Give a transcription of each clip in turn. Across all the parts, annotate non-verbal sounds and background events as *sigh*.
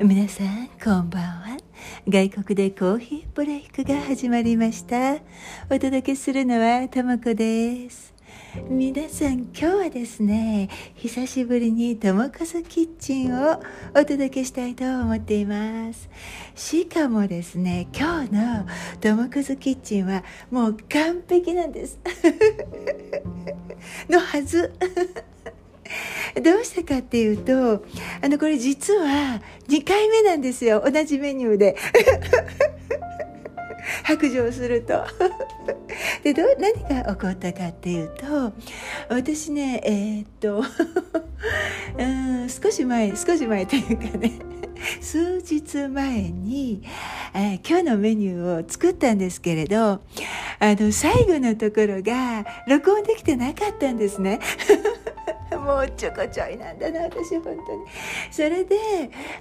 皆さんこんばんは。外国でコーヒーブレイクが始まりました。お届けするのはともこです。皆さん今日はですね久しぶりにともこそキッチンをお届けしたいと思っています。しかもですね今日のともこそキッチンはもう完璧なんです。*laughs* のはず。どうしてかっていうとあのこれ実は2回目なんですよ。同じメニューで。*laughs* 白状すると。でど何が起こったかっていうと私ねえー、っと *laughs* うん少し前少し前というかね数日前に、えー、今日のメニューを作ったんですけれどあの最後のところが録音できてなかったんですね。*laughs* もうちょこちょいなんだな私本当にそれで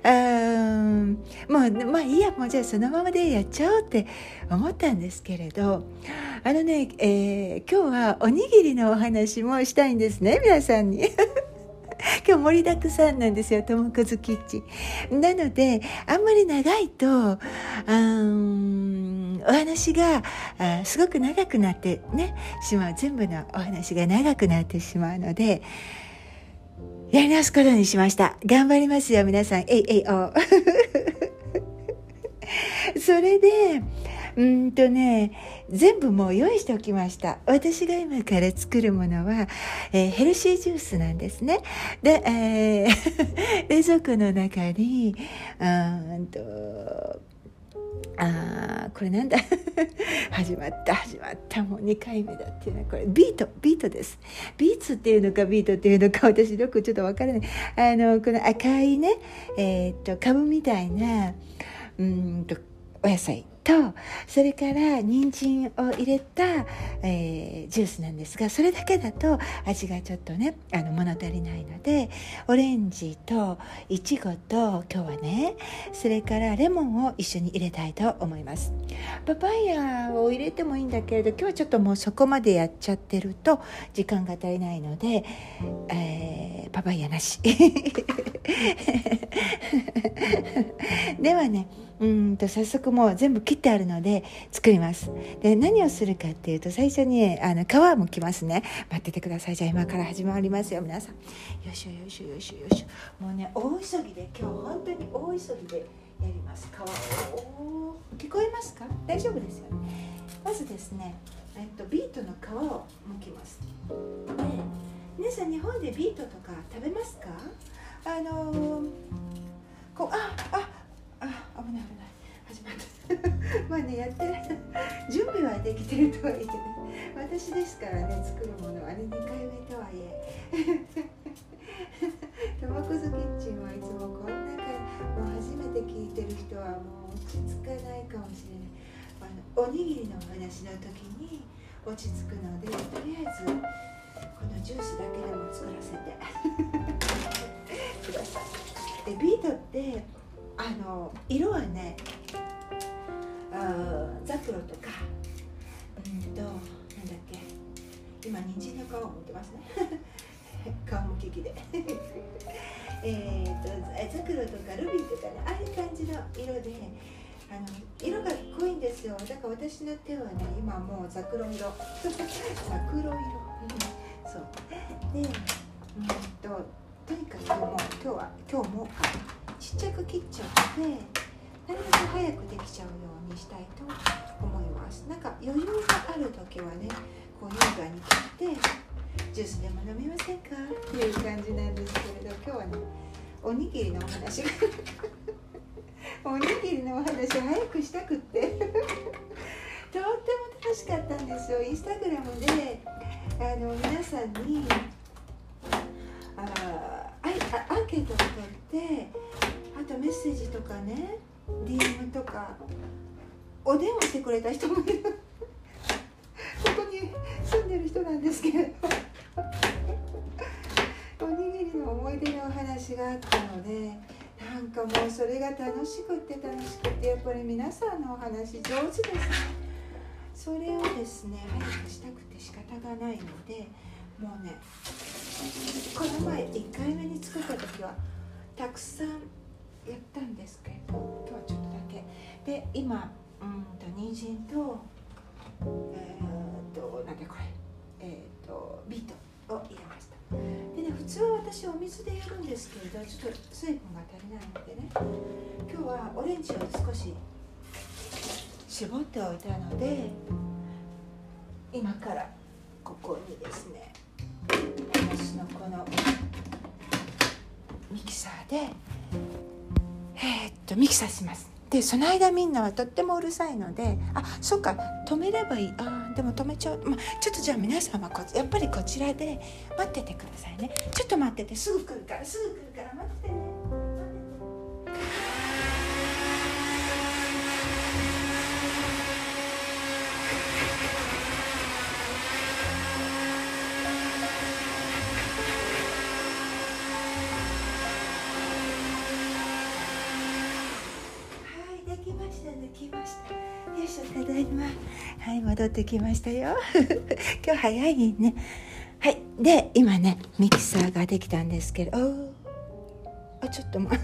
うんもうまあいいやもうじゃあそのままでやっちゃおうって思ったんですけれどあのね、えー、今日はおにぎりのお話もしたいんですね皆さんに。*laughs* 今日盛りだくさんなんですよ、ともこずキッチン。なので、あんまり長いと、うんお話があすごく長くなってね、しまう。全部のお話が長くなってしまうので、やり直すことにしました。頑張りますよ、皆さん。えいえいお。*laughs* それで、うんとね、全部もう用意しておきました。私が今から作るものは、えー、ヘルシージュースなんですね。で、えー、*laughs* 冷蔵庫の中に、うんと、あこれなんだ？*laughs* 始まった始まった。もう2回目だっていうのはこれビートビートです。ビーツっていうのかビートっていうのか私よくちょっとわからない。あのこの赤いねえー、っと株みたいなうんとお野菜。とそれから人参を入れた、えー、ジュースなんですがそれだけだと味がちょっとねあの物足りないのでオレンジといちごと今日はねそれからレモンを一緒に入れたいと思います。パパイヤを入れてもいいんだけれど今日はちょっともうそこまでやっちゃってると時間が足りないので、えー、パパイヤなし。*laughs* ではねうんと早速もう全部切ってあるので作ります。で何をするかっていうと最初にあの皮むきますね。待っててください。じゃあ今から始まりますよ。皆さん。よしょよしょよしょよしょ。もうね大急ぎで今日本当に大急ぎでやります。皮を。聞こえますか？大丈夫ですよね。まずですねえっとビートの皮を剥きます。で皆さん日本でビートとか食べますか？あのー、こうあああ危ない危ない。始まった。*laughs* まあねやってる。準備はできてるとはいえね。私ですからね作るものあれ2回目とはいえ。*laughs* タバコズキッチンはいつもこんな感じ。もう初めて聞いてる人はもう落ち着かないかもしれない。あのおにぎりのお話の時に落ち着くのでとりあえずこのジュースだけでも作らせて。*laughs* ください。でビートってあの色はねあザクロとかうんとなんだっけ今人参の皮を持ってますね。*laughs* 皮むき器で。*laughs* えとザクロとかルビーとかねああいう感じの色であの色が濃いんですよ。だから私の手はね今もうザクロ色。ザクロ色、でうんととにかくもう今日は今日もちっちゃく切っちゃってなるべく早くできちゃうようにしたいと思います。なんか余裕がある時はねこう優雅に切ってジュースでも飲みませんか？っていう感じなんですけれど今日はねおにぎりのお話が *laughs* おにぎりのお話を早くしたくって。とっても楽しかったんですよ。インスタグラムであの皆さんにああアンケートを取ってあとメッセージとかね DM とかお電話してくれた人もいる。ここに住んでる人なんですけれど。おにぎりの思い出のお話があったのでなんかもうそれが楽しくって楽しくってやっぱり皆さんのお話上手ですね。それをですね早くしたくて仕方がないのでもうねこの前1回目に作った時はたくさんやったんですけど今日はちょっとだけ。で今うんと人参とえー、っとなんでこれ。えー、っとビートを入れました。でね普通は私お水でやるんですけれどちょっと水分が足りないのでね今日はオレンジを少し絞っておいたので今からここにですね私のこのミキサーでえー、っとミキサーします。でその間みんなはとってもうるさいのであそっか止めればいい。あでも止めちゃう、ま、ちょっとじゃあ皆様はこやっぱりこちらで待っててくださいね。ちょっと待っててすぐ来るからすぐ来るから待っててね。抜きました。よいしょただいま。はい戻ってきましたよ。*laughs* 今日早いね。はいで今ねミキサーができたんですけど。あちょっと待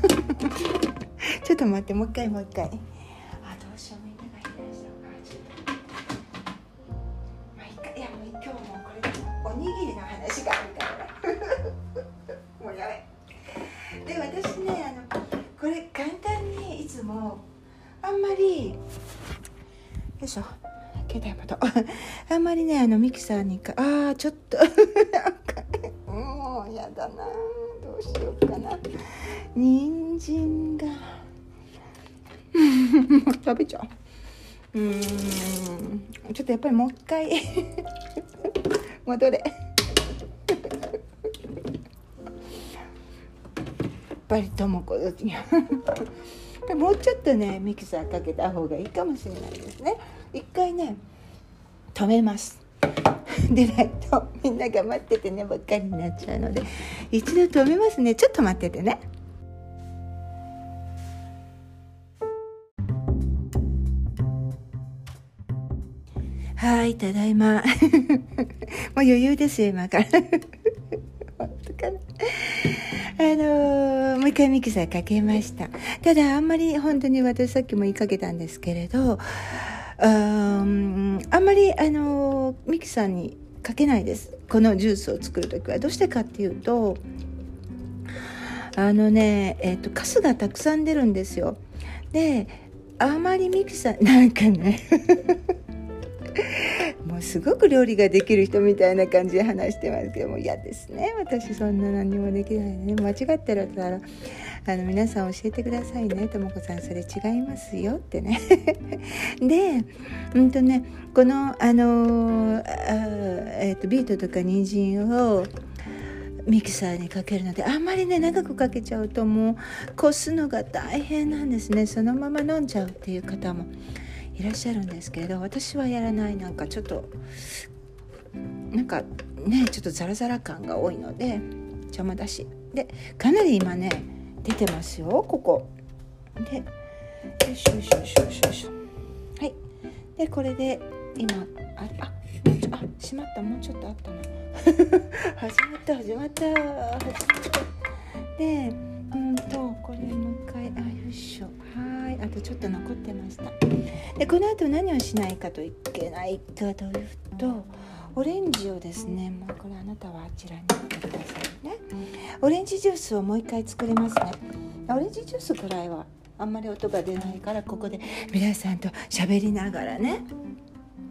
ちょっと待ってもう一回もう一回。いしょ。携帯またあんまりねあのミキサーにかああちょっと。*laughs* もうやだな。どうしようかな。人参が。*laughs* 食べちゃう。うん。ちょっとやっぱりもう一回。*laughs* 戻れ。やっぱりともこどちもうちょっとねミキサーかけた方がいいかもしれないですね。一回ね止めます。*laughs* でないとみんなが待っててねばっかりになっちゃうので。一度止めますね。ちょっと待っててね。はいただいま。*laughs* もう余裕ですよ今から。*laughs* 本当かな。の、もう一回ミキサーかけました。ただあんまり本当に私さっきも言いかけたんですけれどああんまりあのミキサーにかけないです。このジュースを作る時は。どうしてかっていうとあのねえっ、ー、とカスがたくさん出るんですよ。であまりミキサーなんかね *laughs* もうすごく料理ができる人みたいな感じで話してますけども嫌ですね。私そんな何もできないね。間違ってるらあの皆さん教えてくださいね。ともこさんそれ違いますよってね。*laughs* でうんとねこのあのあ、えーと、ビートとか人参をミキサーにかけるのであんまりね長くかけちゃうともうこすのが大変なんですね。そのまま飲んじゃうっていう方もいらっしゃるんですけれど私はやらないなんかちょっとなんかねちょっとザラザラ感が多いので邪魔だし。でかなり今ね出てますよここ。でよいしょよいしょよいしょよいしょ。はい。でこれで今あああしまった。もうちょっとあったな。*laughs* 始まった始まった。始まった。でうんとこれもう一回。あよいしょ。はい。あとちょっと残ってました。でこの後何をしないかといけないかというとオレンジをですねもうこれあなたはあちらに置いてくださいね。オレンジジュースをもう一回作りますね。オレンジジュースくらいはあんまり音が出ないからここで皆さんと喋りながらね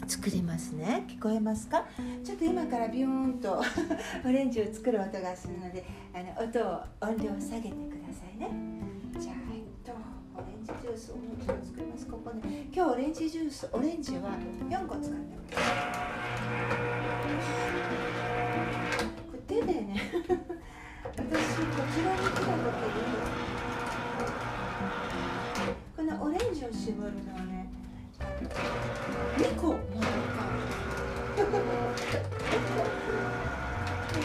作りますね。聞こえますか？ちょっと今からビューンと *laughs* オレンジを作る音がするのであの音を音量を下げてくださいね。じゃあ。ンジジュースをもちろん作りますここね今日オレンジジュースオレンジは4個使ってますこれ手でね私こちらに来た時にこのオレンジを絞るのはね2個もらった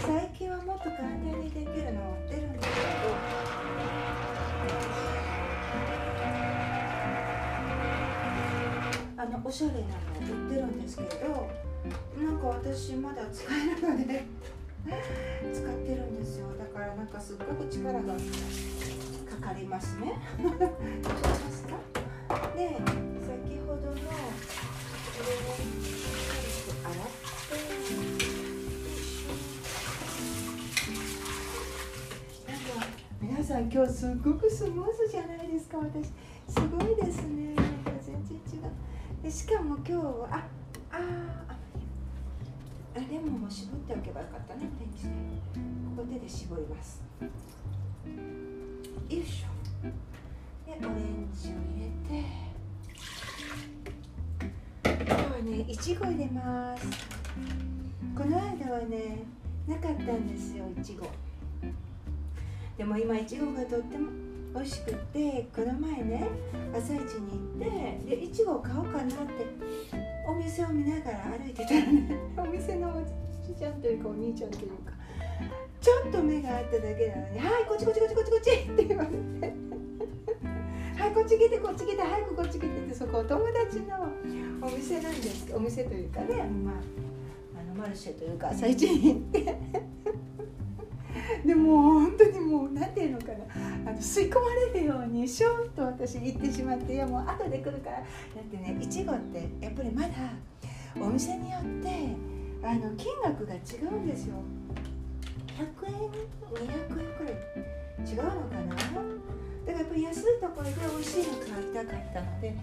最近はもっと簡単にできるの売ってるんですけどあのおしゃれなの売ってるんですけどなんか私まだ使えるので *laughs* 使ってるんですよ。だからなんかすっごく力がかかりますね。*laughs* どうしますか？で先ほどのこれを洗ってなんか皆さん今日すっごくスムーズじゃないですか私。すごいですね。しかも今日はああああレモンも絞っておけばよかったねオレンジでここ手で絞ります。よいしょ。でオレンジを入れて。今日はねいちご入れます。この間はねなかったんですよいちごでも今いちごがとっても美味しくってこの前ね朝市に行ってでいちごを買おうかなってお店を見ながら歩いてたらね。*laughs* お店のおじちゃんというかお兄ちゃんというか。ちょっと目が合っただけなのに「はいこっちこっちこっちこっちこっち」って言われて「はいこっち来てこっち来て早くこっち来て」ってそこお友達のお店なんです。お店というかねまああのマルシェというか朝市に行ってでも本当にもう何て言うのかな。あの吸い込まれるようにシューと私行ってしまっていやもう後で来るから。だってねいちごってやっぱりまだお店によってあの金額が違うんですよ。100円？200円くらい。違うのかな？だからやっぱり安いところで美味しいの買いたかったので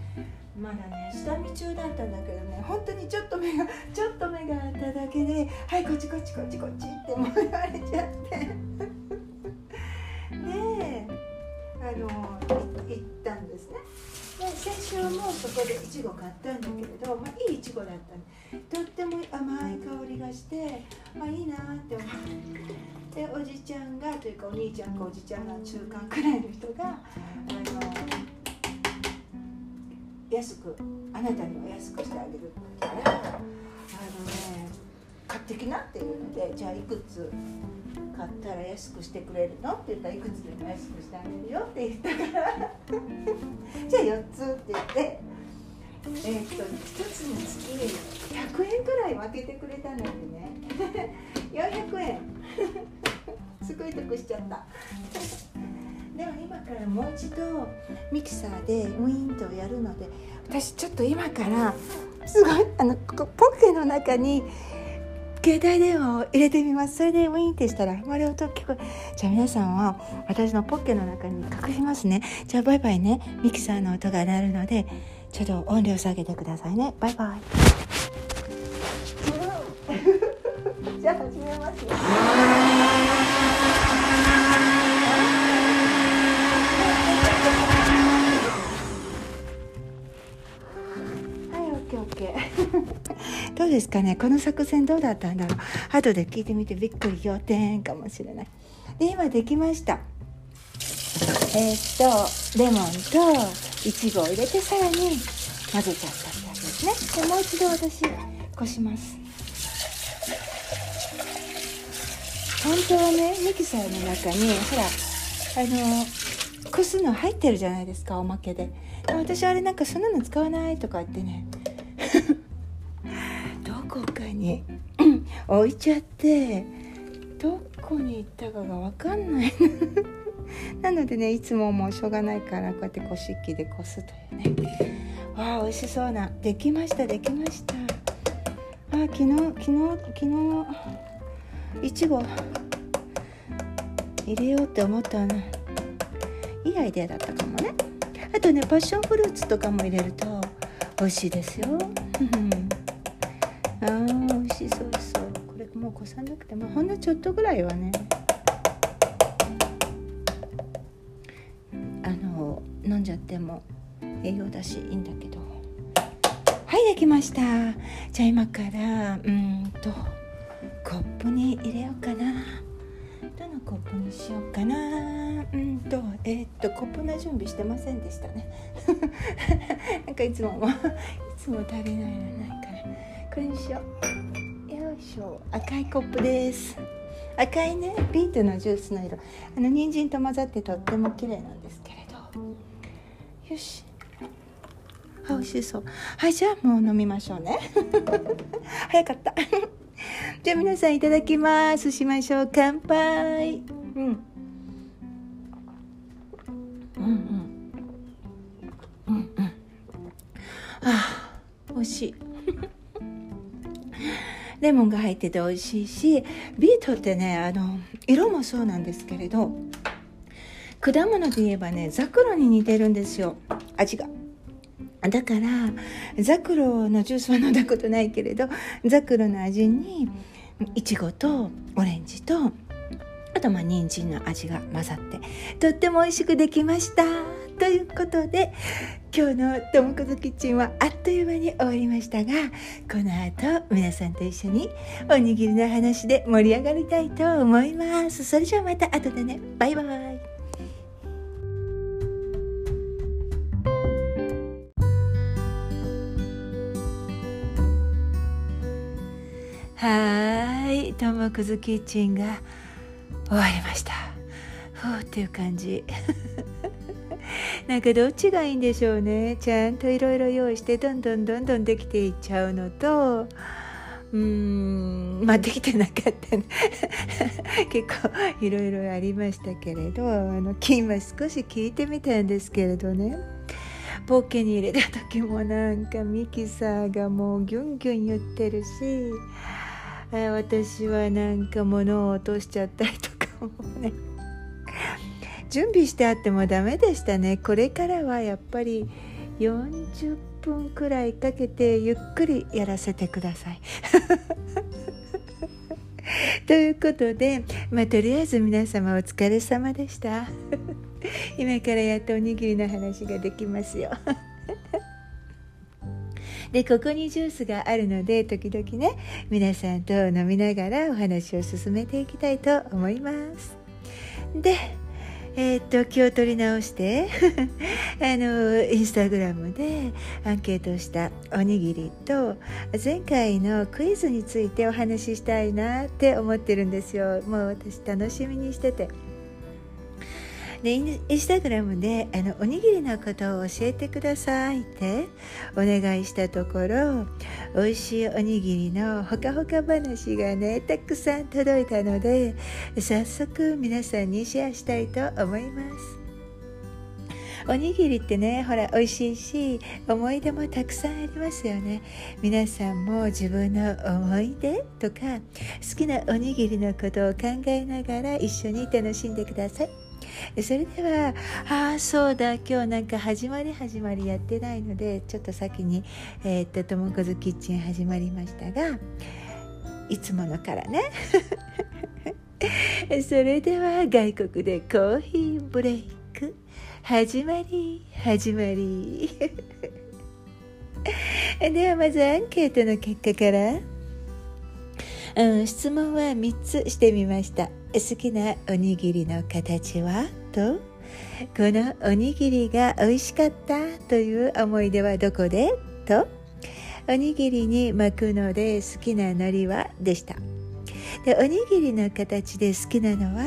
まだね下見中だったんだけどね本当にちょっと目がちょっと目があっただけで「はいこっちこっちこっちこっち」ってもう言われちゃって。*laughs* であの行ったんですね。で先週もそこでいちご買ったんだけれど、まあ、いいいちごだったとっても甘い香りがして、まあ、いいなって思って。でおじちゃんがというかお兄ちゃんかおじちゃんが中間くらいの人があの安くあなたには安くしてあげるからあのね買ってきなっていうのでじゃあいくつ買ったら安くしてくれるのって言ったらいくつでも安くしてあげるよって言ったから。じゃあ4つって言ってえー、っと1つにつき100円くらい分けてくれたのでね。*laughs* 400円。*laughs* すごい得しちゃった。では今からもう一度ミキサーでウィーンとやるので私ちょっと今からすごいあのポッケの中に携帯電話を入れてみます。それでウィーンってしたらあまり音聞こえじゃあ皆さんは私のポッケの中に隠しますね。じゃあバイバイね。ミキサーの音が鳴るのでちょっと音量下げてくださいね。バイバイ。*laughs* じゃあ始めますよ *laughs* どうですかね？この作戦どうだったんだろう？後で聞いてみてびっくり仰天かもしれない。で今できました。えー、っとレモンといちごを入れてさらに混ぜちゃったってやつですね。でもう一度私こします。本当はねミキサーの中にほらあのこすの入ってるじゃないですかおまけで。で私あれなんかそんなの使わないとか言ってねに *clears throat* 置いちゃってどこに行ったかが分かんない。*laughs* なのでねいつももうしょうがないからこうやってこし器でこすというね。わあ美味しそうな。できましたできました。あ昨日昨日昨日いちご。入れようって思ったな。いいアイデアだったかもね。あとねパッションフルーツとかも入れると美味しいですよ。これもうこさなくてもほんのちょっとぐらいはね。あの飲んじゃっても栄養だしいいんだけど。はいできました。じゃあ今からうんとコップに入れようかな。どのコップにしようかな。うんとえー、っとコップの準備してませんでしたね。*laughs* なんかいつももいつも足りないのないから。これにしよう。よいしょ。赤いコップです。赤いね。ビートのジュースの色。あの人参と混ざってとっても綺麗なんですけれど。よし。あ美味しそう。はいじゃあもう飲みましょうね。*laughs* 早かった。*laughs* じゃあ皆さんいただきます。しましょう乾杯。うん。うんうん。あ美味しい。レモンが入ってて美味しいしビートってねあの色もそうなんですけれど果物で言えばねザクロに似てるんですよ味が。だからザクロのジュースは飲んだことないけれどザクロの味にいちごとオレンジとあとまあ人参の味が混ざってとっても美味しくできましたということで今日の「ともこずキッチン」はあっという間に終わりましたがこの後皆さんと一緒におにぎりの話で盛り上がりたいと思います。それじゃあまた後でね。バイバイ。はいともくずキッチンが終わりました。ふうっていう感じ。*laughs* なんかどっちがいいんでしょうね。ちゃんといろいろ用意してどんどんどんどんできていっちゃうのとうーんまあできてなかったね。*laughs* 結構いろいろありましたけれどあの今少し聞いてみたんですけれどね。ポッケに入れた時もなんかミキサーがもうギュンギュン言ってるし私はなんか物を落としちゃったりとかもね。準備してあってもダメでしたねこれからはやっぱり40分くらいかけてゆっくりやらせてください。*laughs* ということで、まあ、とりあえず皆様お疲れ様でした。*laughs* 今からやっとおにぎりの話ができますよ。*laughs* でここにジュースがあるので時々ね皆さんと飲みながらお話を進めていきたいと思いますでえー、っと気を取り直して *laughs* あのインスタグラムでアンケートしたおにぎりと前回のクイズについてお話ししたいなって思ってるんですよもう私楽しみにしてて。でインスタグラムであのおにぎりのことを教えてくださいってお願いしたところ美味しいおにぎりのほかほか話がねたくさん届いたので早速皆さんにシェアしたいと思います。おにぎりってねほら美味しいし思い出もたくさんありますよね。皆さんも自分の思い出とか好きなおにぎりのことを考えながら一緒に楽しんでください。それではああそうだ今日なんか始まり始まりやってないのでちょっと先にえー、っとともこずキッチン始まりましたがいつものからね。*laughs* それでは外国でコーヒーブレイク。始まり始まり。*laughs* ではまずアンケートの結果から。うん、質問は3つしてみました。好きなおにぎりの形はと？このおにぎりが美味しかったという思い出はどこで？と？おにぎりに巻くので好きな海苔はでした。でおにぎりの形で好きなのは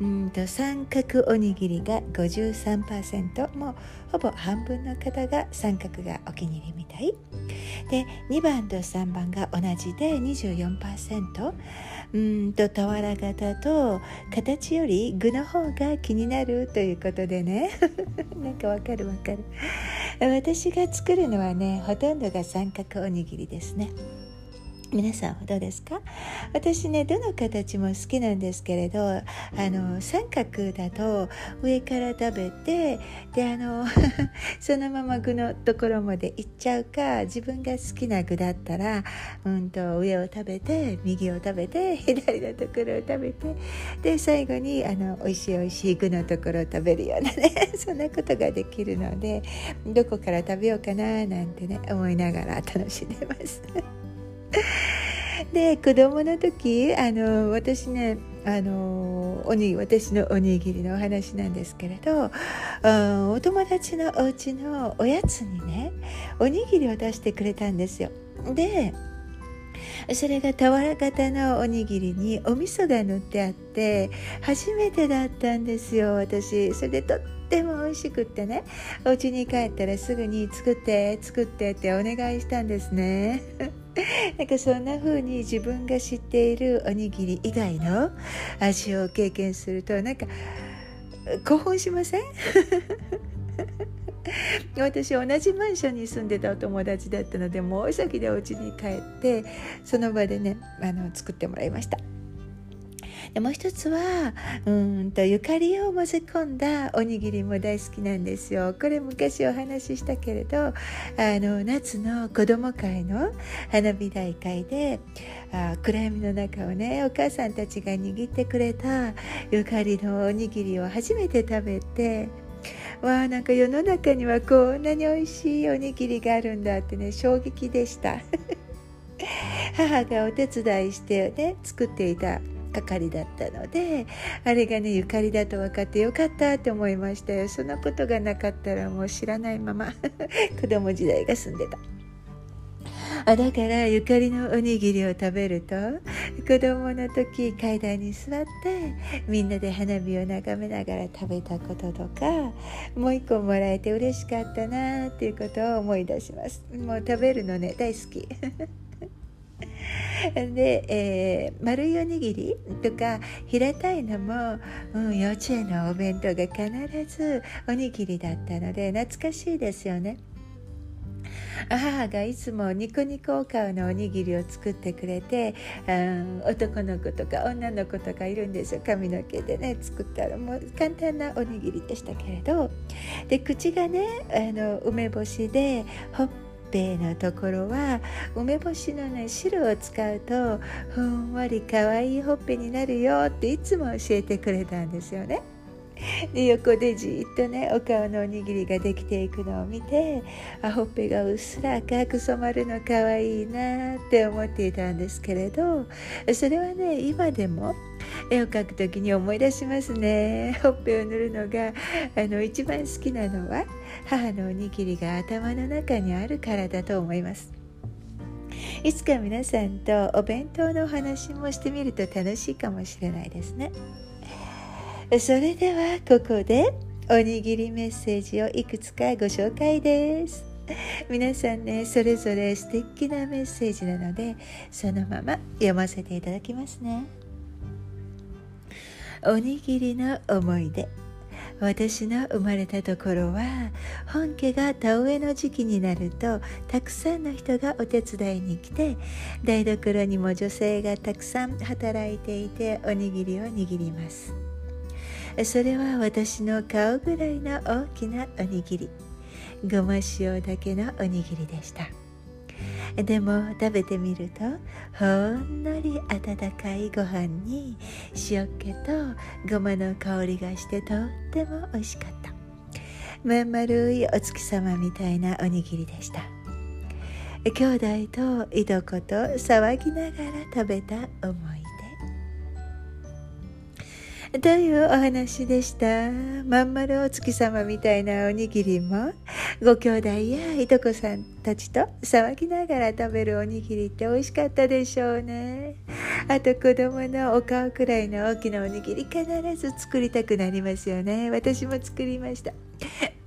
うんと三角おにぎりが53%もうほぼ半分の方が三角がお気に入りみたい。で2番と3番が同じで24%うんと俵型と形より具の方が気になるということでね。*laughs* なんかわかるわかる。私が作るのはねほとんどが三角おにぎりですね。皆さんはどうですか？私ねどの形も好きなんですけれどあの三角だと上から食べてであの *laughs* そのまま具のところまでいっちゃうか自分が好きな具だったら、うんと、上を食べて右を食べて *laughs* 左のところを食べてで最後にあの美味しい美味しい具のところを食べるようなね *laughs* そんなことができるのでどこから食べようかななんてね思いながら楽しんでます。で子供の時あの私ねあのおに私のおにぎりのお話なんですけれどお友達のお家のおやつにねおにぎりを出してくれたんですよ。でそれが俵型のおにぎりにお味噌が塗ってあって初めてだったんですよ私それでとっても美味しくってねお家に帰ったらすぐに作って作ってってお願いしたんですね *laughs* なんかそんな風に自分が知っているおにぎり以外の味を経験するとなんか興奮しません？*laughs* 私同じマンションに住んでたお友達だったのでもう大急ぎでお家に帰ってその場でねあの作ってもらいました。でもう一つはうんとゆかりを混ぜ込んだおにぎりも大好きなんですよ。これ昔お話ししたけれどあの夏の子ども会の花火大会であ暗闇の中をねお母さんたちが握ってくれたゆかりのおにぎりを初めて食べてわあなんか世の中にはこんなに美味しいおにぎりがあるんだってね衝撃でした。*laughs* 母がお手伝いしてね作っていた係だったのであれがねゆかりだと分かってよかったって思いましたよ。そのことがなかったらもう知らないまま *laughs* 子供時代が済んでた。あだからゆかりのおにぎりを食べると子供の時階段に座ってみんなで花火を眺めながら食べたこととかもう一個もらえて嬉しかったなっていうことを思い出します。もう食べるのね大好き。*laughs* *laughs* で、えー、丸いおにぎりとか平たいのも、うん、幼稚園のお弁当が必ずおにぎりだったので懐かしいですよね。母がいつもニコニコお顔のおにぎりを作ってくれて、うん、男の子とか女の子とかいるんですよ。髪の毛でね作ったら。もう簡単なおにぎりでしたけれど。で口がねあの梅干しでほっぺのところは梅干しのね汁を使うとふんわりかわいいほっぺになるよっていつも教えてくれたんですよね。で横でじっとねお顔のおにぎりができていくのを見てあほっぺがうっすら赤く染まるのかわいいなって思っていたんですけれどそれはね今でも絵を描く時に思い出しますね。ほっぺを塗るのがあの一番好きなのは母のおにぎりが頭の中にあるからだと思います。いつか皆さんとお弁当のお話もしてみると楽しいかもしれないですね。それではここでおにぎりメッセージをいくつかご紹介です。皆さんねそれぞれ素敵なメッセージなのでそのまま読ませていただきますね。おにぎりの思い出。私の生まれたところは本家が田植えの時期になるとたくさんの人がお手伝いに来て台所にも女性がたくさん働いていておにぎりを握ります。それは私の顔ぐらいの大きなおにぎり。ごま塩だけのおにぎりでした。でも食べてみるとほんのり温かいご飯に塩気とごまの香りがしてとっても美味しかった。まん丸いお月様みたいなおにぎりでした。兄弟といとこと騒ぎながら食べた思い。というお話でした？まん丸お月様みたいなおにぎりも？ご兄弟やいとこさんたちと騒ぎながら食べるおにぎりって美味しかったでしょうね。あと子供のお顔くらいの大きなおにぎり必ず作りたくなりますよね。私も作りました。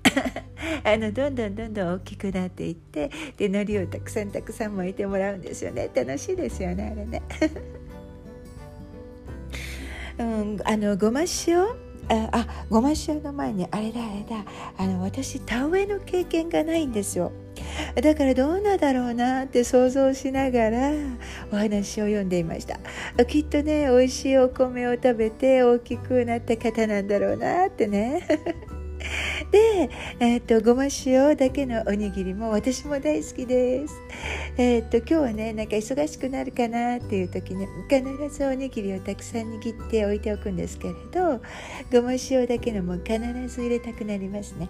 *coughs* あのどんどんどんどん大きくなっていってで海苔をたくさんたくさん巻いてもらうんですよね。楽しいですよねあれね。うん、あのごま塩？ああごま塩の前にあれだあれだ。あの私田植えの経験がないんですよ。だからどうなんだろうなって想像しながらお話を読んでいました。きっとね美味しいお米を食べて大きくなった方なんだろうなってね。で、えー、っとごま塩だけのおにぎりも私も大好きです。えー、っと今日はねなんか忙しくなるかなっていう時に必ずおにぎりをたくさん握って置いておくんですけれどごま塩だけのも必ず入れたくなりますね。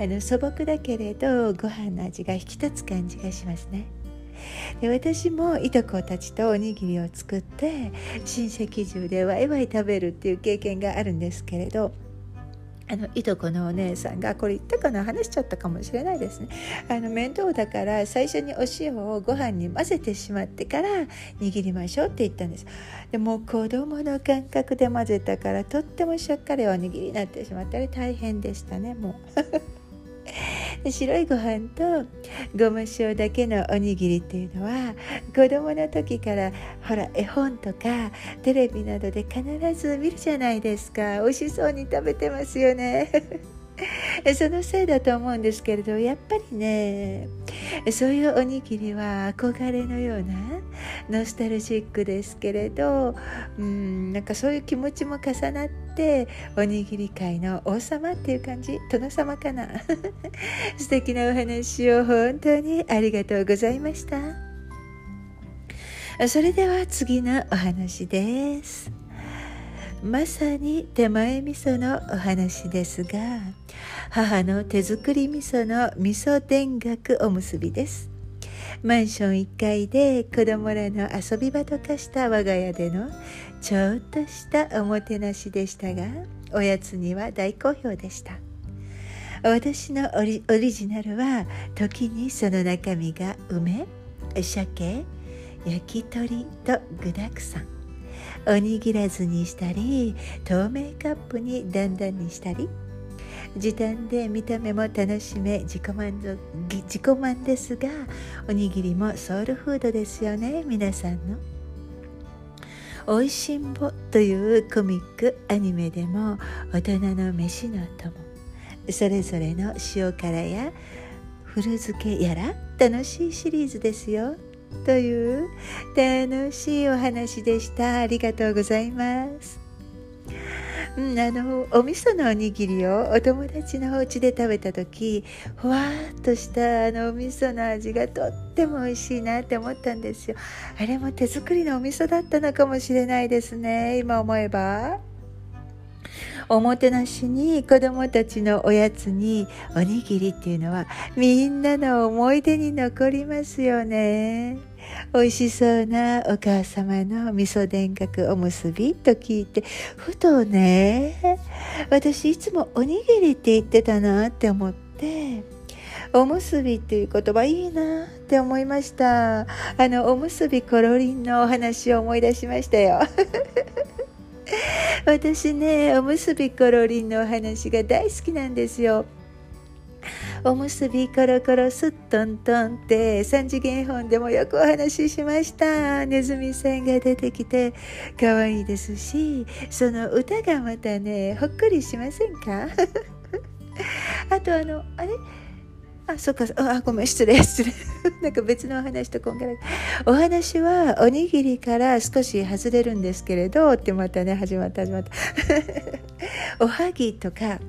あの素朴だけれどご飯の味が引き立つ感じがしますね。で私もいとこたちとおにぎりを作って親戚中でワイワイ食べるっていう経験があるんですけれどあのいとこのお姉さんがこれ言ったかな話しちゃったかもしれないですね。あの面倒だから最初にお塩をご飯に混ぜてしまってから握りましょうって言ったんです。でも子供の感覚で混ぜたからとってもしっかりおにぎりになってしまったり大変でしたねもう。白いご飯とごま塩だけのおにぎりっていうのは子供の時からほら絵本とかテレビなどで必ず見るじゃないですか。美味しそうに食べてますよね。*laughs* そのせいだと思うんですけれどやっぱりねそういうおにぎりは憧れのようなノスタルジックですけれどうんなんかそういう気持ちも重なっておにぎり界の王様っていう感じ殿様かな？*laughs* 素敵なお話を本当にありがとうございました。それでは次のお話です。まさに手前味噌のお話ですが母の手作り味噌の味噌田楽おむすびです。マンション1階で子供らの遊び場と化した我が家でのちょっとしたおもてなしでしたがおやつには大好評でした。私のオリジナルは時にその中身が梅鮭焼き鳥と具だくさん。おにぎらずにしたり透明カップにだんだんにしたり時短で見た目も楽しめ自己満足自己満ですがおにぎりもソウルフードですよね皆さんの。おいしんぼというコミックアニメでも大人の飯の友それぞれの塩辛や古漬けやら楽しいシリーズですよという楽しいお話でした。ありがとうございます。うん、あのお味噌のおにぎりをお友達のお家で食べた時ふわっとしたあのお味噌の味がとっても美味しいなって思ったんですよ。あれも手作りのお味噌だったのかもしれないですね今思えば。おもてなしに子供たちのおやつにおにぎりっていうのはみんなの思い出に残りますよね。美味しそうなお母様の味噌田楽おむすびと聞いてふとね私いつもおにぎりって言ってたなって思っておむすびっていう言葉いいなって思いましたあのおむすびコロリンのお話を思い出しましたよ私ねおむすびコロリンのお話が大好きなんですよ。おむすびコロコロすっとんとんって3次元本でもよくお話ししました。ネズミさんが出てきて可愛いですしその歌がまたねほっこりしませんか？*laughs* あとあのあれ？あ、そっか、あ、ごめん、失礼、失礼。*laughs* なんか別のお話とこんがら。お話は、おにぎりから少し外れるんですけれど、ってまたね、始まった、始まった。*laughs* おはぎとか、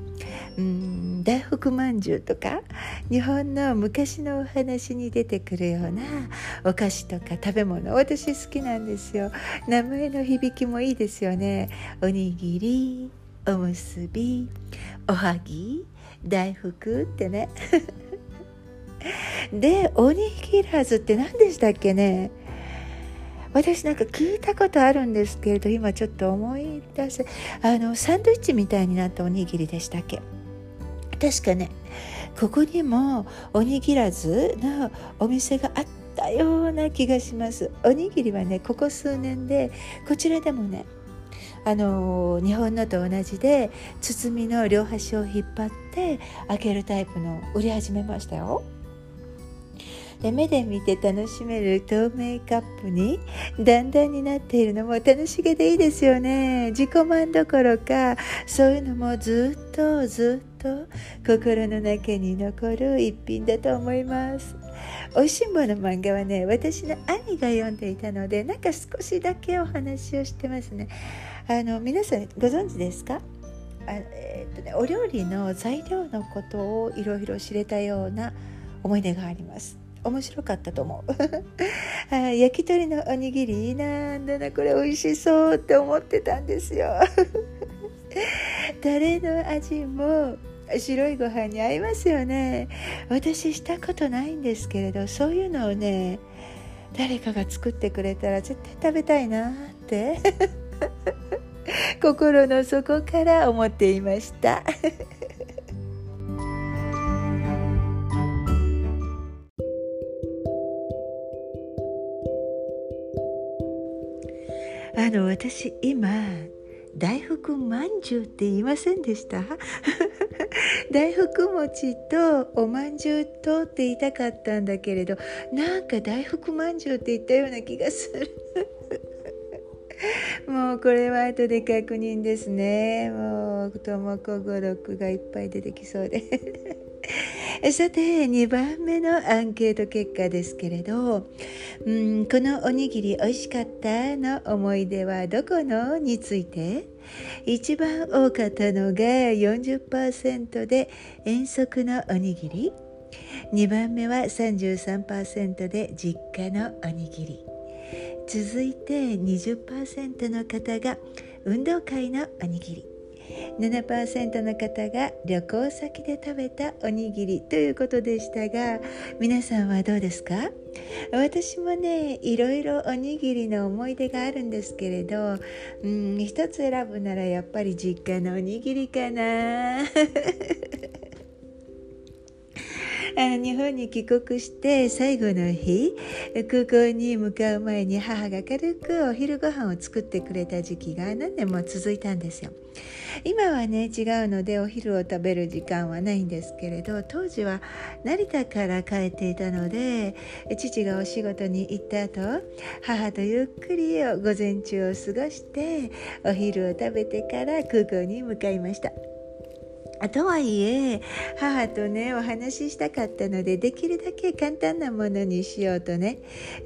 うん大福まんじゅうとか日本の昔のお話に出てくるようなお菓子とか食べ物私好きなんですよ名前の響きもいいですよねおにぎりおむすびおはぎ大福ってね *laughs* でおにぎらずって何でしたっけね？私なんか聞いたことあるんですけれど今ちょっと思い出せあのサンドイッチみたいになったおにぎりでしたっけ？確かねここにもおにぎらずのお店があったような気がします。おにぎりはねここ数年でこちらでもねあの日本のと同じで包みの両端を引っ張って開けるタイプの売り始めましたよ。で目で見て楽しめる透明カップにだんだんになっているのも楽しげでいいですよね。自己満どころかそういうのもずっとずっと心の中に残る一品だと思います。おいしんぼの漫画はね私の兄が読んでいたのでなんか少しだけお話をしてますね。あの皆さんご存知ですか？あ、えー、とね、お料理の材料のことをいろいろ知れたような思い出があります。面白かったと思う。*laughs* あ焼き鳥のおにぎりなんだなこれ美味しそうって思ってたんですよ。*laughs* タレの味も白いご飯に合いますよね。私したことないんですけれどそういうのをね誰かが作ってくれたら絶対食べたいなって。*laughs* 心の底から思っていました。あの私今大福まんじゅうって言いませんでした？*laughs* 大福餅とおまんじゅうとって言いたかったんだけれどなんか大福まんじゅうって言ったような気がする。*laughs* もうこれは後で確認ですね。もうともこ語録がいっぱい出てきそうで。*laughs* さて2番目のアンケート結果ですけれど、うん、このおにぎり美味しかったの思い出はどこの？について。一番多かったのが40%で遠足のおにぎり。2番目は33%で実家のおにぎり。続いて20%の方が運動会のおにぎり。7%の方が旅行先で食べたおにぎりということでしたが皆さんはどうですか？私もねいろいろおにぎりの思い出があるんですけれどうん一つ選ぶならやっぱり実家のおにぎりかな。日本に帰国して最後の日空港に向かう前に母が軽くお昼ご飯を作ってくれた時期が何年も続いたんですよ。今はね違うのでお昼を食べる時間はないんですけれど当時は成田から帰っていたので父がお仕事に行った後母とゆっくり午前中を過ごしてお昼を食べてから空港に向かいました。あとはいえ母とねお話ししたかったのでできるだけ簡単なものにしようとね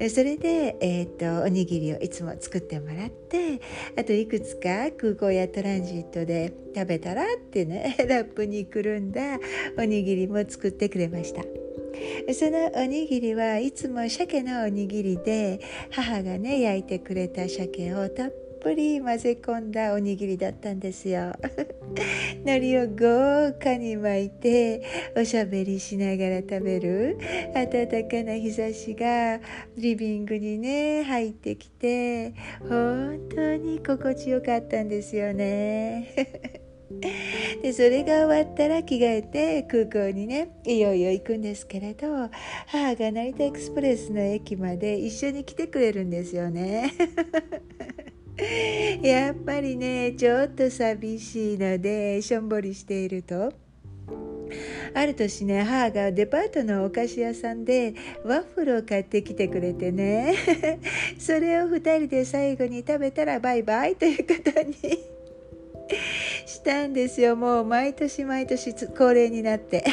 それで、えーと、おにぎりをいつも作ってもらってあといくつか空港やトランジットで食べたらってね *laughs* ラップにくるんだおにぎりも作ってくれました。そのおにぎりはいつも鮭のおにぎりで母がね焼いてくれた鮭をたっぷり混ぜ込んだおにぎりだったんですよ。*laughs* 海苔を豪華に巻いておしゃべりしながら食べる。暖かな日差しがリビングにね入ってきて本当に心地よかったんですよね。*laughs* でそれが終わったら着替えて空港にねいよいよ行くんですけれど母が成田エクスプレスの駅まで一緒に来てくれるんですよね。*laughs* *laughs* やっぱりねちょっと寂しいのでしょんぼりしていると。ある年ね母がデパートのお菓子屋さんでワッフルを買ってきてくれてね。*laughs* それを2人で最後に食べたらバイバイということに。*laughs* したんですよ。もう毎年毎年恒例になって。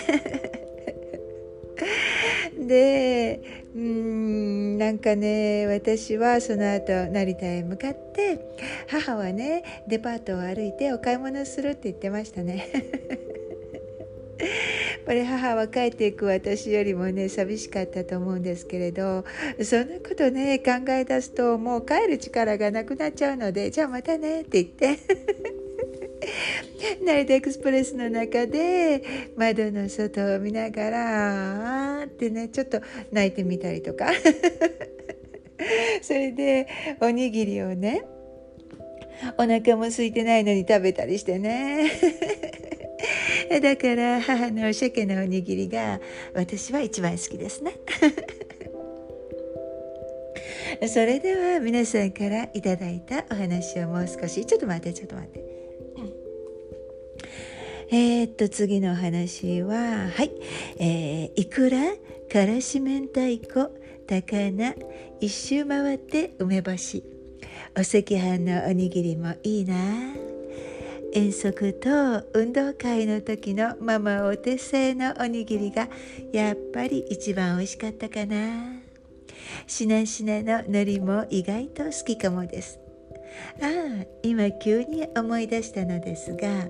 でうんなんかね私はその後成田へ向かって母はねデパートを歩いてお買い物するって言ってましたね。*laughs* これ母は帰っていく私よりもね寂しかったと思うんですけれどそんなことね考え出すともう帰る力がなくなっちゃうのでじゃあまたねって言って。成田エクスプレスの中で窓の外を見ながらあーってねちょっと泣いてみたりとか。*laughs* それでおにぎりをねお腹も空いてないのに食べたりしてね。*laughs* だから母の鮭のおにぎりが私は一番好きですね。*laughs* それでは皆さんからいただいたお話をもう少し。ちょっと待ってちょっと待って。えー、っと次のお話ははい、えー、いくらからし明太子高菜一周回って梅干し。お赤飯のおにぎりもいいな。遠足と運動会の時のママお手製のおにぎりがやっぱり一番美味しかったかな。しなしなの海苔も意外と好きかもです。ああ今急に思い出したのですが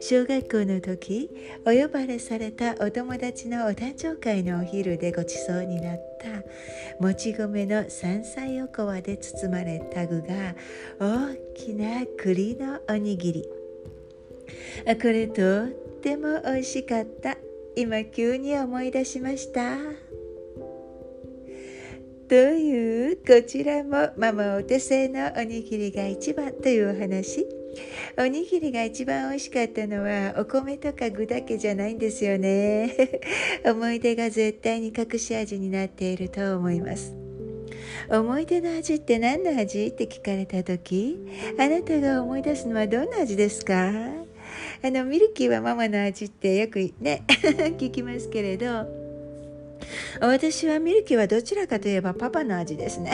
小学校の時お呼ばれされたお友達のお誕生会のお昼でごちそうになったもち米の山菜おこわで包まれた具が大きな栗のおにぎり。これとっても美味しかった。今急に思い出しました。というこちらもママお手製のおにぎりが一番というお話。おにぎりが一番美味しかったのはお米とか具だけじゃないんですよね。*laughs* 思い出が絶対に隠し味になっていると思います。思い出の味って何の味？って聞かれた時あなたが思い出すのはどんな味ですか？あのミルキーはママの味ってよくね *laughs* 聞きますけれど。私はミルキーはどちらかといえばパパの味ですね。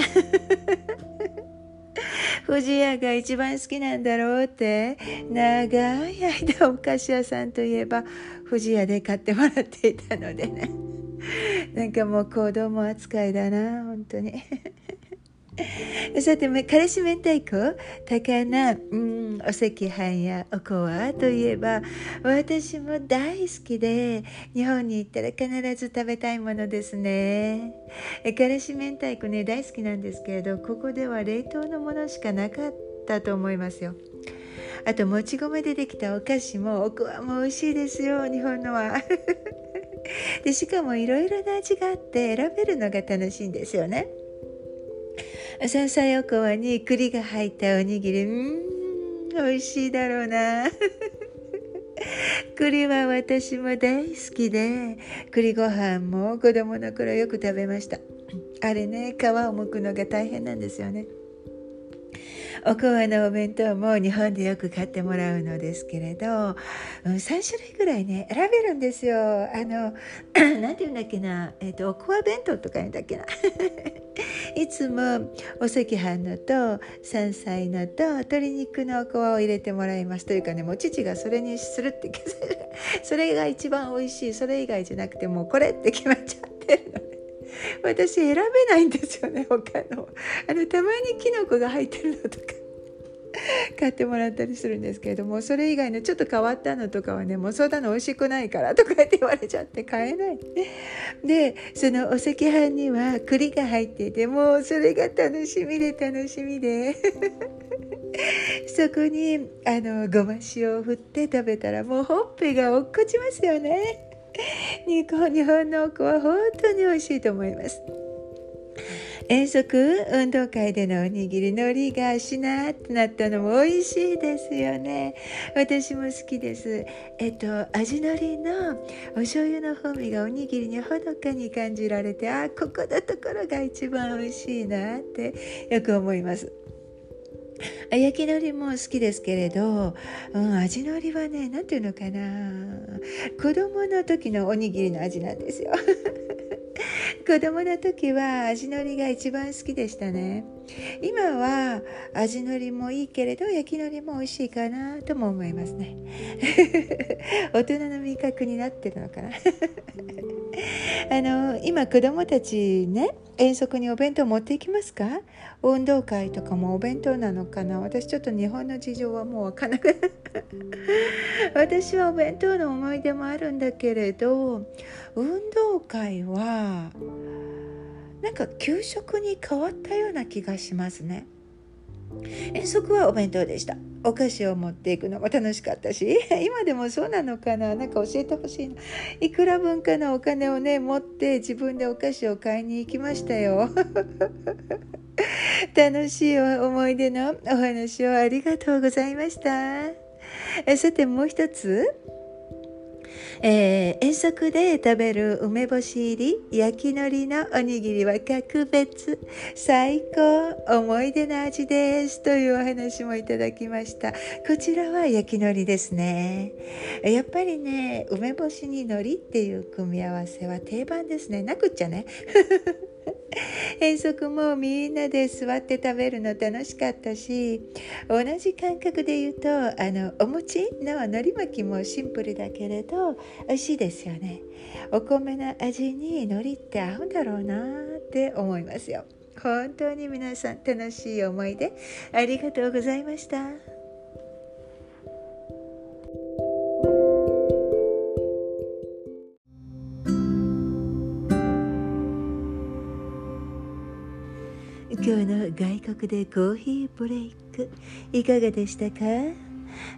不二家が一番好きなんだろうって。長い間お菓子屋さんといえば不二家で買ってもらっていたのでね。*laughs* なんかもう子供扱いだな本当に。さて彼氏明太子高菜、うん、お赤飯やおこわといえば私も大好きで日本に行ったら必ず食べたいものですね彼氏明太子ね大好きなんですけれどここでは冷凍のものしかなかったと思いますよあともち米でできたお菓子もおこわも美味しいですよ日本のはでしかもいろいろな味があって選べるのが楽しいんですよね山菜おこわに栗が入ったおにぎり。うん美味しいだろうな。*laughs* 栗は私も大好きで。栗ご飯も子供の頃よく食べました。あれね皮を剥くのが大変なんですよね。おこわのお弁当も日本でよく買ってもらうのですけれど、うん、3種類ぐらいね選べるんですよ。あの *clears throat* 何て言うんだっけな、えーと、おこわ弁当とか言うんだっけな。*laughs* いつもお赤飯のと山菜のと鶏肉のおこわを入れてもらいます。というかねもう父がそれにするってそれが一番美味しい。それ以外じゃなくてもうこれって決まっちゃってるの。私選べないんですよね他の。あのたまにきのこが入ってるのとか。買ってもらったりするんですけれどもそれ以外のちょっと変わったのとかはねもうそんなの美味しくないからとかって言われちゃって買えない。でそのお赤飯には栗が入っていてもうそれが楽しみで楽しみで。*laughs* そこにあのごま塩を振って食べたらもうほっぺが落っこちますよね。日本の子は本当に美味しいと思います。遠足運動会でのおにぎり海苔がしなってなったのも美味しいですよね。私も好きです。えっと味のりのお醤油の風味がおにぎりにほどかに感じられてあここのところが一番美味しいなってよく思います。*laughs* 焼き海苔も好きですけれど、うん、味のりはね何ていうのかな。子供の時のおにぎりの味なんですよ。*laughs* 子供の時は味のりが一番好きでしたね。今は味のりもいいけれど焼きのりも美味しいかなとも思いますね。*laughs* 大人の味覚になってるのかな。*laughs* あの今子供たちね遠足にお弁当持っていきますか？運動会とかもお弁当なのかな？私ちょっと日本の事情はもう分からなく *laughs* 私はお弁当の思い出もあるんだけれど運動会はなんか給食に変わったような気がしますね。遠足はお弁当でした。お菓子を持っていくのも楽しかったし。*laughs* 今でもそうなのかな？なんか教えてほしいな。いくら分かのお金をね持って自分でお菓子を買いに行きましたよ。*laughs* 楽しい思い出のお話をありがとうございました。さてもう一つ。えー、遠足で食べる梅干し入り焼き海苔のおにぎりは格別。最高思い出の味ですというお話もいただきました。こちらは焼き海苔ですね。やっぱりね梅干しに海苔っていう組み合わせは定番ですね。なくっちゃね。*laughs* *laughs* 遠足もみんなで座って食べるの楽しかったし同じ感覚で言うとあのお餅の海苔巻きもシンプルだけれど美味しいですよねお米の味に海苔って合うんだろうなって思いますよ本当に皆さん楽しい思い出ありがとうございました。今日の外国でコーヒーブレイクいかがでしたか？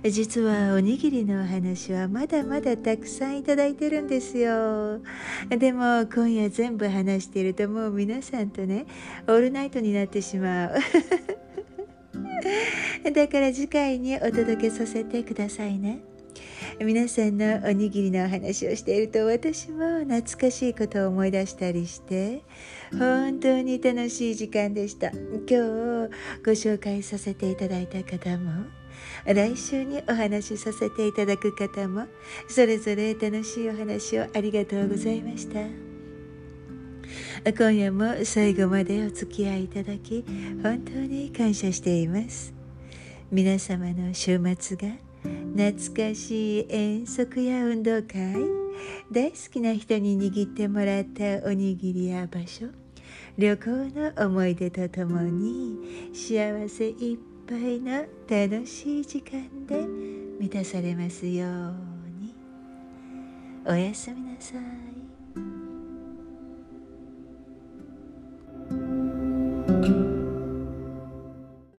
実はおにぎりのお話はまだまだたくさんいただいてるんですよ。でも今夜全部話しているともう皆さんとねオールナイトになってしまう。*laughs* だから次回にお届けさせてくださいね。皆さんのおにぎりのお話をしていると私も懐かしいことを思い出したりして本当に楽しい時間でした。今日ご紹介させていただいた方も来週にお話しさせていただく方もそれぞれ楽しいお話をありがとうございました。今夜も最後までお付き合いいただき本当に感謝しています。皆様の週末が懐かしい遠足や運動会。大好きな人に握ってもらったおにぎりや場所。旅行の思い出とともに幸せいっぱいの楽しい時間で満たされますように。おやすみなさい。*laughs*